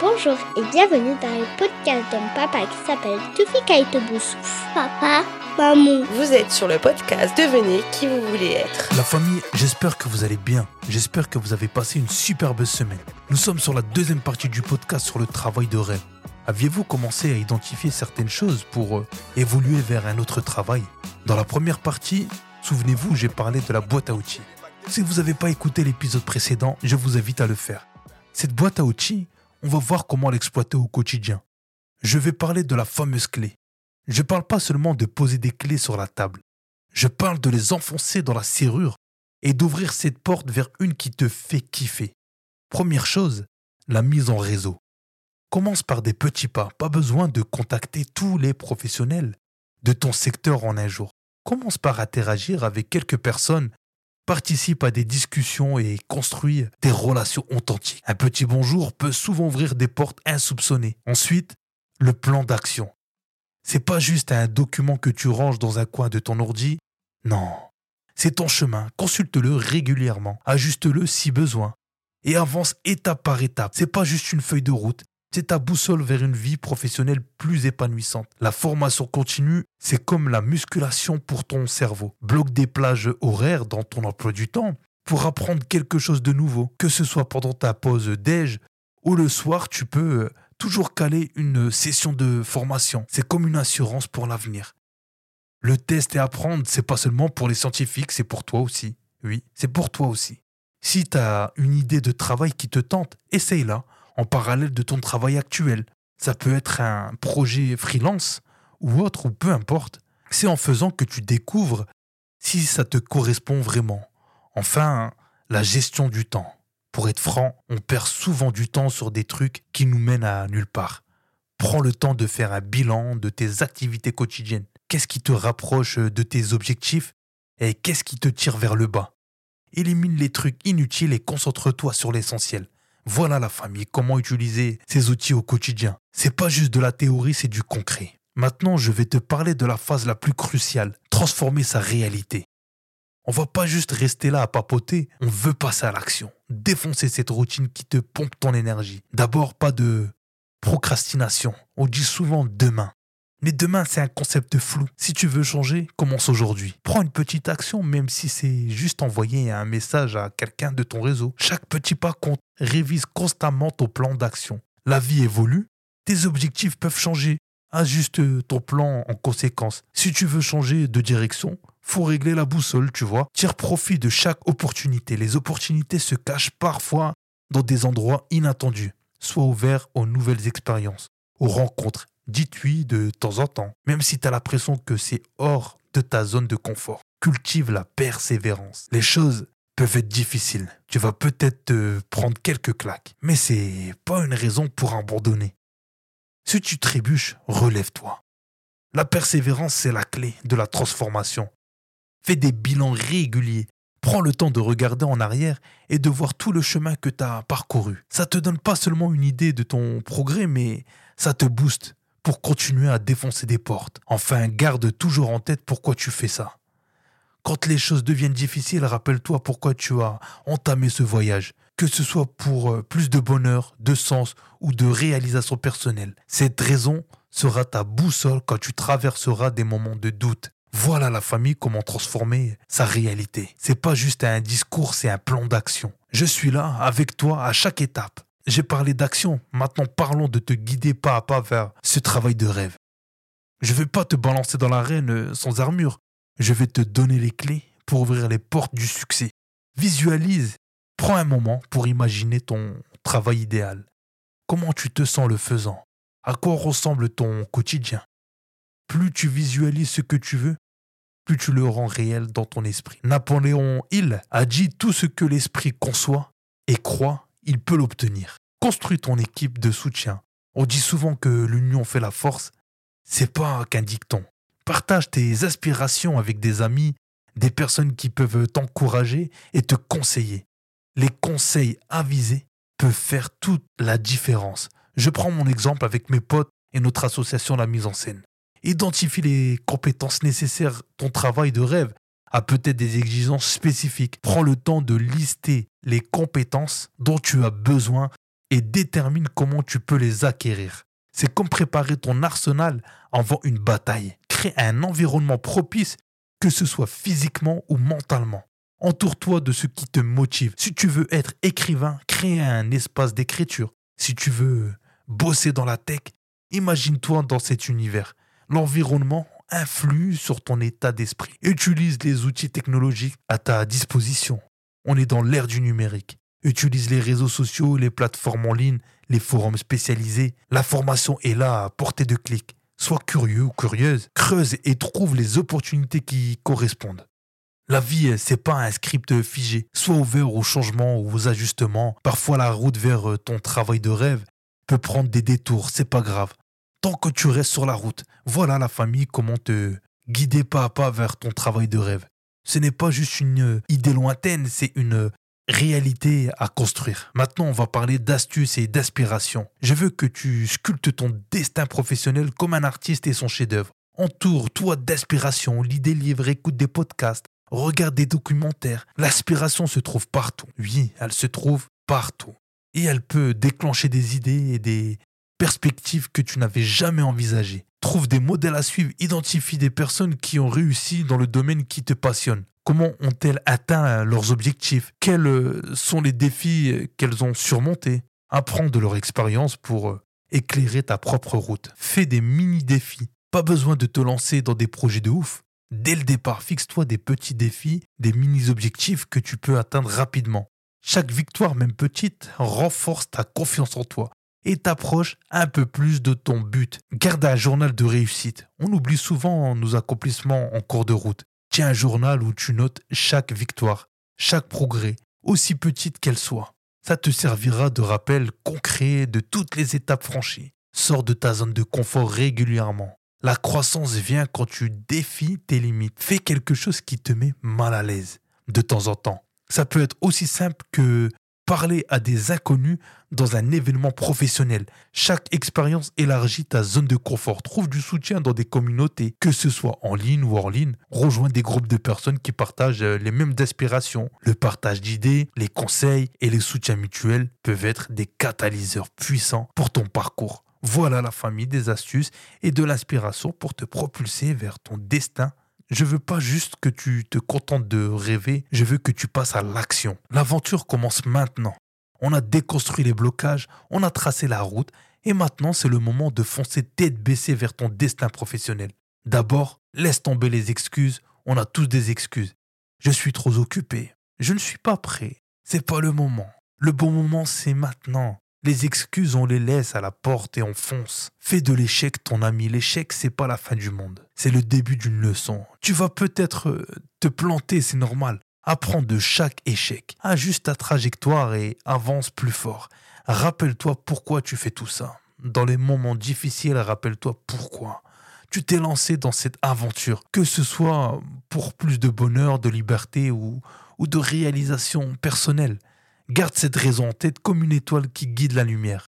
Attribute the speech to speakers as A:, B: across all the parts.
A: Bonjour et bienvenue dans le podcast d'un papa qui s'appelle Tufi Kaitobusu. Papa, maman.
B: Vous êtes sur le podcast Devenez qui vous voulez être.
C: La famille, j'espère que vous allez bien. J'espère que vous avez passé une superbe semaine. Nous sommes sur la deuxième partie du podcast sur le travail de rêve. Aviez-vous commencé à identifier certaines choses pour euh, évoluer vers un autre travail? Dans la première partie, souvenez-vous, j'ai parlé de la boîte à outils. Si vous n'avez pas écouté l'épisode précédent, je vous invite à le faire. Cette boîte à outils, on va voir comment l'exploiter au quotidien. Je vais parler de la fameuse clé. Je ne parle pas seulement de poser des clés sur la table. Je parle de les enfoncer dans la serrure et d'ouvrir cette porte vers une qui te fait kiffer. Première chose, la mise en réseau. Commence par des petits pas, pas besoin de contacter tous les professionnels de ton secteur en un jour. Commence par interagir avec quelques personnes participe à des discussions et construit des relations authentiques. Un petit bonjour peut souvent ouvrir des portes insoupçonnées. Ensuite, le plan d'action. C'est pas juste un document que tu ranges dans un coin de ton ordi. Non. C'est ton chemin. Consulte-le régulièrement. Ajuste-le si besoin. Et avance étape par étape. C'est pas juste une feuille de route. C'est ta boussole vers une vie professionnelle plus épanouissante. La formation continue, c'est comme la musculation pour ton cerveau. Bloque des plages horaires dans ton emploi du temps pour apprendre quelque chose de nouveau. Que ce soit pendant ta pause déj ou le soir, tu peux euh, toujours caler une session de formation. C'est comme une assurance pour l'avenir. Le test et apprendre, c'est pas seulement pour les scientifiques, c'est pour toi aussi. Oui, c'est pour toi aussi. Si tu as une idée de travail qui te tente, essaye-la en parallèle de ton travail actuel. Ça peut être un projet freelance ou autre, ou peu importe. C'est en faisant que tu découvres si ça te correspond vraiment. Enfin, la gestion du temps. Pour être franc, on perd souvent du temps sur des trucs qui nous mènent à nulle part. Prends le temps de faire un bilan de tes activités quotidiennes. Qu'est-ce qui te rapproche de tes objectifs et qu'est-ce qui te tire vers le bas? Élimine les trucs inutiles et concentre-toi sur l'essentiel. Voilà la famille, comment utiliser ces outils au quotidien. C'est pas juste de la théorie, c'est du concret. Maintenant, je vais te parler de la phase la plus cruciale, transformer sa réalité. On va pas juste rester là à papoter, on veut passer à l'action. Défoncer cette routine qui te pompe ton énergie. D'abord, pas de procrastination. On dit souvent demain. Mais demain, c'est un concept flou. Si tu veux changer, commence aujourd'hui. Prends une petite action, même si c'est juste envoyer un message à quelqu'un de ton réseau. Chaque petit pas compte. Révise constamment ton plan d'action. La vie évolue, tes objectifs peuvent changer. Ajuste ton plan en conséquence. Si tu veux changer de direction, faut régler la boussole, tu vois. Tire profit de chaque opportunité. Les opportunités se cachent parfois dans des endroits inattendus. Sois ouvert aux nouvelles expériences, aux rencontres Dis-lui de temps en temps, même si tu as l'impression que c'est hors de ta zone de confort. Cultive la persévérance. Les choses peuvent être difficiles. Tu vas peut-être te prendre quelques claques, mais c'est pas une raison pour abandonner. Si tu trébuches, relève-toi. La persévérance, c'est la clé de la transformation. Fais des bilans réguliers. Prends le temps de regarder en arrière et de voir tout le chemin que tu as parcouru. Ça te donne pas seulement une idée de ton progrès, mais ça te booste pour continuer à défoncer des portes. Enfin, garde toujours en tête pourquoi tu fais ça. Quand les choses deviennent difficiles, rappelle-toi pourquoi tu as entamé ce voyage, que ce soit pour euh, plus de bonheur, de sens ou de réalisation personnelle. Cette raison sera ta boussole quand tu traverseras des moments de doute. Voilà la famille comment transformer sa réalité. C'est pas juste un discours, c'est un plan d'action. Je suis là avec toi à chaque étape. J'ai parlé d'action. Maintenant, parlons de te guider pas à pas vers ce travail de rêve. Je ne vais pas te balancer dans l'arène euh, sans armure. Je vais te donner les clés pour ouvrir les portes du succès. Visualise. Prends un moment pour imaginer ton travail idéal. Comment tu te sens le faisant? À quoi ressemble ton quotidien? Plus tu visualises ce que tu veux, plus tu le rends réel dans ton esprit. Napoléon Hill a dit tout ce que l'esprit conçoit et croit il peut l'obtenir. Construis ton équipe de soutien. On dit souvent que l'union fait la force. C'est pas qu'un dicton. Partage tes aspirations avec des amis, des personnes qui peuvent t'encourager et te conseiller. Les conseils avisés peuvent faire toute la différence. Je prends mon exemple avec mes potes et notre association La Mise en Scène. Identifie les compétences nécessaires, ton travail de rêve a peut-être des exigences spécifiques. Prends le temps de lister les compétences dont tu as besoin et détermine comment tu peux les acquérir. C'est comme préparer ton arsenal avant une bataille. Crée un environnement propice, que ce soit physiquement ou mentalement. Entoure-toi de ce qui te motive. Si tu veux être écrivain, crée un espace d'écriture. Si tu veux bosser dans la tech, imagine-toi dans cet univers. L'environnement influe sur ton état d'esprit. Utilise les outils technologiques à ta disposition. On est dans l'ère du numérique. Utilise les réseaux sociaux, les plateformes en ligne, les forums spécialisés. La formation est là à portée de clic. Sois curieux ou curieuse, creuse et trouve les opportunités qui correspondent. La vie, c'est pas un script figé. Sois ouvert aux changements ou aux ajustements. Parfois, la route vers ton travail de rêve peut prendre des détours, c'est pas grave. Tant que tu restes sur la route, voilà la famille comment te guider pas à pas vers ton travail de rêve. Ce n'est pas juste une idée lointaine, c'est une réalité à construire. Maintenant, on va parler d'astuces et d'aspiration. Je veux que tu sculptes ton destin professionnel comme un artiste et son chef-d'œuvre. Entoure-toi d'aspiration, lis des livres, écoute des podcasts, regarde des documentaires. L'aspiration se trouve partout. Oui, elle se trouve partout. Et elle peut déclencher des idées et des perspectives que tu n'avais jamais envisagées. Trouve des modèles à suivre, identifie des personnes qui ont réussi dans le domaine qui te passionne. Comment ont-elles atteint leurs objectifs? Quels euh, sont les défis euh, qu'elles ont surmontés? Apprends de leur expérience pour euh, éclairer ta propre route. Fais des mini-défis. Pas besoin de te lancer dans des projets de ouf. Dès le départ, fixe-toi des petits défis, des mini-objectifs que tu peux atteindre rapidement. Chaque victoire, même petite, renforce ta confiance en toi et t'approche un peu plus de ton but. Garde un journal de réussite. On oublie souvent nos accomplissements en cours de route. Tiens un journal où tu notes chaque victoire, chaque progrès, aussi petite qu'elle soit. Ça te servira de rappel concret de toutes les étapes franchies. Sors de ta zone de confort régulièrement. La croissance vient quand tu défies tes limites. Fais quelque chose qui te met mal à l'aise de temps en temps. Ça peut être aussi simple que parler à des inconnus dans un événement professionnel. Chaque expérience élargit ta zone de confort. Trouve du soutien dans des communautés, que ce soit en ligne ou hors ligne. Rejoins des groupes de personnes qui partagent euh, les mêmes aspirations. Le partage d'idées, les conseils et les soutiens mutuels peuvent être des catalyseurs puissants pour ton parcours. Voilà la famille des astuces et de l'inspiration pour te propulser vers ton destin je veux pas juste que tu te contentes de rêver, je veux que tu passes à l'action. L'aventure commence maintenant. On a déconstruit les blocages, on a tracé la route, et maintenant c'est le moment de foncer tête baissée vers ton destin professionnel. D'abord, laisse tomber les excuses, on a tous des excuses. Je suis trop occupé, je ne suis pas prêt, c'est pas le moment. Le bon moment c'est maintenant. Les excuses, on les laisse à la porte et on fonce. Fais de l'échec ton ami. L'échec, c'est pas la fin du monde. C'est le début d'une leçon. Tu vas peut-être euh, te planter, c'est normal. Apprends de chaque échec. Ajuste ta trajectoire et avance plus fort. Rappelle-toi pourquoi tu fais tout ça. Dans les moments difficiles, rappelle-toi pourquoi. Tu t'es lancé dans cette aventure, que ce soit pour plus de bonheur, de liberté ou, ou de réalisation personnelle. Garde cette raison en tête comme une étoile qui guide la lumière.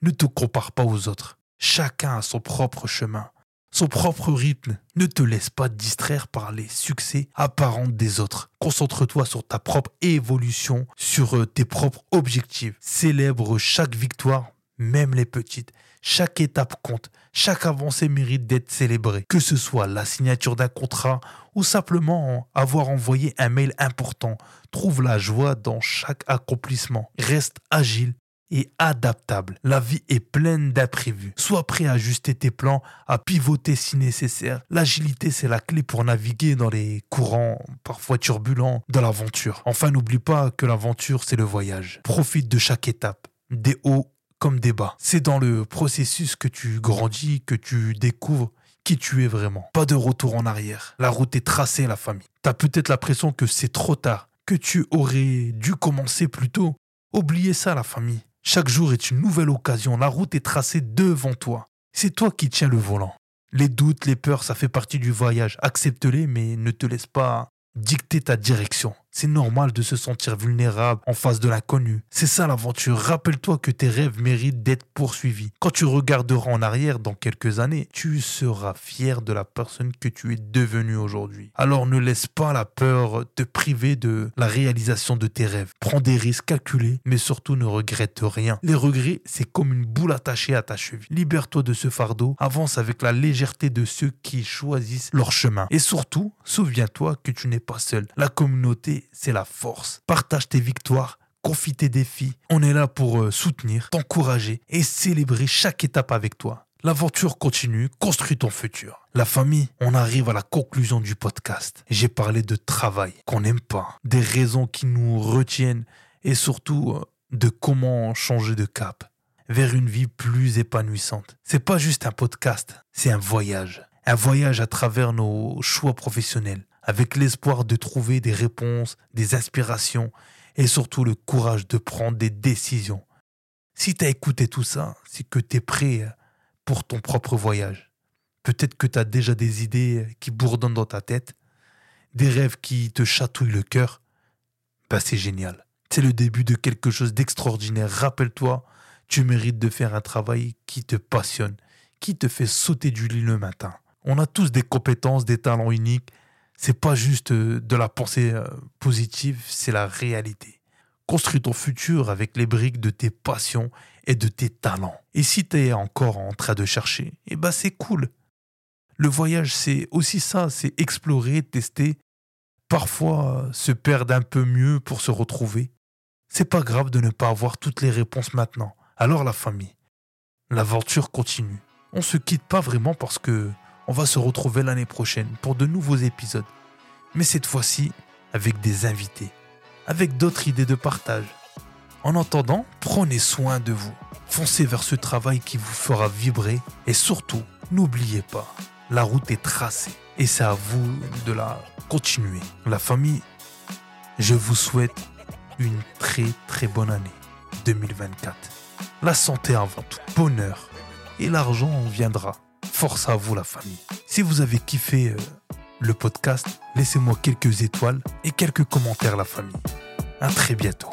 C: Ne te compare pas aux autres. Chacun a son propre chemin, son propre rythme. Ne te laisse pas distraire par les succès apparents des autres. Concentre-toi sur ta propre évolution, sur euh, tes propres objectifs. Célèbre chaque victoire, même les petites. Chaque étape compte, chaque avancée mérite d'être célébrée, que ce soit la signature d'un contrat ou simplement avoir envoyé un mail important. Trouve la joie dans chaque accomplissement. Reste agile et adaptable. La vie est pleine d'imprévus. Sois prêt à ajuster tes plans, à pivoter si nécessaire. L'agilité, c'est la clé pour naviguer dans les courants parfois turbulents de l'aventure. Enfin, n'oublie pas que l'aventure, c'est le voyage. Profite de chaque étape, des hauts débat. C'est dans le processus que tu grandis, que tu découvres qui tu es vraiment. Pas de retour en arrière. La route est tracée, la famille. T'as peut-être l'impression que c'est trop tard, que tu aurais dû commencer plus tôt. Oubliez ça, la famille. Chaque jour est une nouvelle occasion. La route est tracée devant toi. C'est toi qui tiens le volant. Les doutes, les peurs, ça fait partie du voyage. Accepte-les, mais ne te laisse pas dicter ta direction. C'est normal de se sentir vulnérable en face de l'inconnu. C'est ça l'aventure. Rappelle-toi que tes rêves méritent d'être poursuivis. Quand tu regarderas en arrière dans quelques années, tu seras fier de la personne que tu es devenu aujourd'hui. Alors ne laisse pas la peur te priver de la réalisation de tes rêves. Prends des risques calculés, mais surtout ne regrette rien. Les regrets, c'est comme une boule attachée à ta cheville. Libère-toi de ce fardeau, avance avec la légèreté de ceux qui choisissent leur chemin. Et surtout, souviens-toi que tu n'es pas seul. La communauté c'est la force. Partage tes victoires, confie tes défis. On est là pour euh, soutenir, t'encourager et célébrer chaque étape avec toi. L'aventure continue, construis ton futur. La famille, on arrive à la conclusion du podcast. J'ai parlé de travail qu'on n'aime pas, des raisons qui nous retiennent et surtout euh, de comment changer de cap vers une vie plus épanouissante. C'est pas juste un podcast, c'est un voyage. Un voyage à travers nos choix professionnels, avec l'espoir de trouver des réponses, des inspirations et surtout le courage de prendre des décisions. Si tu as écouté tout ça, c'est que tu es prêt pour ton propre voyage. Peut-être que tu as déjà des idées qui bourdonnent dans ta tête, des rêves qui te chatouillent le cœur. Bah c'est génial. C'est le début de quelque chose d'extraordinaire. Rappelle-toi, tu mérites de faire un travail qui te passionne, qui te fait sauter du lit le matin. On a tous des compétences, des talents uniques c'est pas juste euh, de la pensée euh, positive, c'est la réalité. Construis ton futur avec les briques de tes passions et de tes talents. Et si tu es encore en train de chercher, eh ben c'est cool. Le voyage, c'est aussi ça, c'est explorer, tester, parfois euh, se perdre un peu mieux pour se retrouver. C'est pas grave de ne pas avoir toutes les réponses maintenant. Alors la famille, l'aventure continue. On se quitte pas vraiment parce que on va se retrouver l'année prochaine pour de nouveaux épisodes. Mais cette fois-ci avec des invités, avec d'autres idées de partage. En attendant, prenez soin de vous. Foncez vers ce travail qui vous fera vibrer et surtout, n'oubliez pas, la route est tracée et c'est à vous de la continuer. La famille, je vous souhaite une très très bonne année 2024. La santé avant tout, bonheur et l'argent viendra. Force à vous la famille. Si vous avez kiffé euh, le podcast, laissez-moi quelques étoiles et quelques commentaires la famille. À très bientôt.